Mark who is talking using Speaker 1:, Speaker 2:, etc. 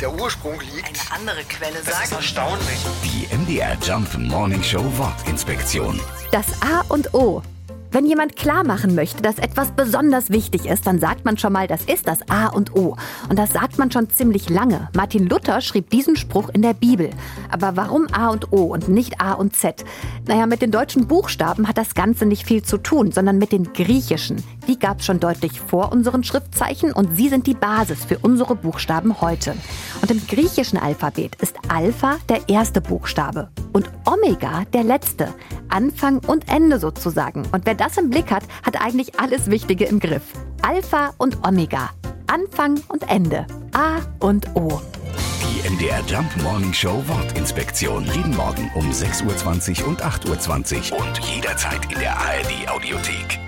Speaker 1: der Ursprung liegt.
Speaker 2: Eine andere Quelle
Speaker 1: Das ist
Speaker 2: sagt.
Speaker 1: erstaunlich.
Speaker 3: Die MDR Jump Morning Show Wortinspektion.
Speaker 4: Das A und O. Wenn jemand klar machen möchte, dass etwas besonders wichtig ist, dann sagt man schon mal, das ist das A und O. Und das sagt man schon ziemlich lange. Martin Luther schrieb diesen Spruch in der Bibel. Aber warum A und O und nicht A und Z? Naja, mit den deutschen Buchstaben hat das Ganze nicht viel zu tun, sondern mit den griechischen. Die gab es schon deutlich vor unseren Schriftzeichen und sie sind die Basis für unsere Buchstaben heute. Und im griechischen Alphabet ist Alpha der erste Buchstabe und Omega der letzte. Anfang und Ende sozusagen. Und wer das im Blick hat, hat eigentlich alles Wichtige im Griff. Alpha und Omega. Anfang und Ende. A und O.
Speaker 3: Die MDR Jump Morning Show Wortinspektion. Jeden Morgen um 6.20 Uhr und 8.20 Uhr und jederzeit in der ARD Audiothek.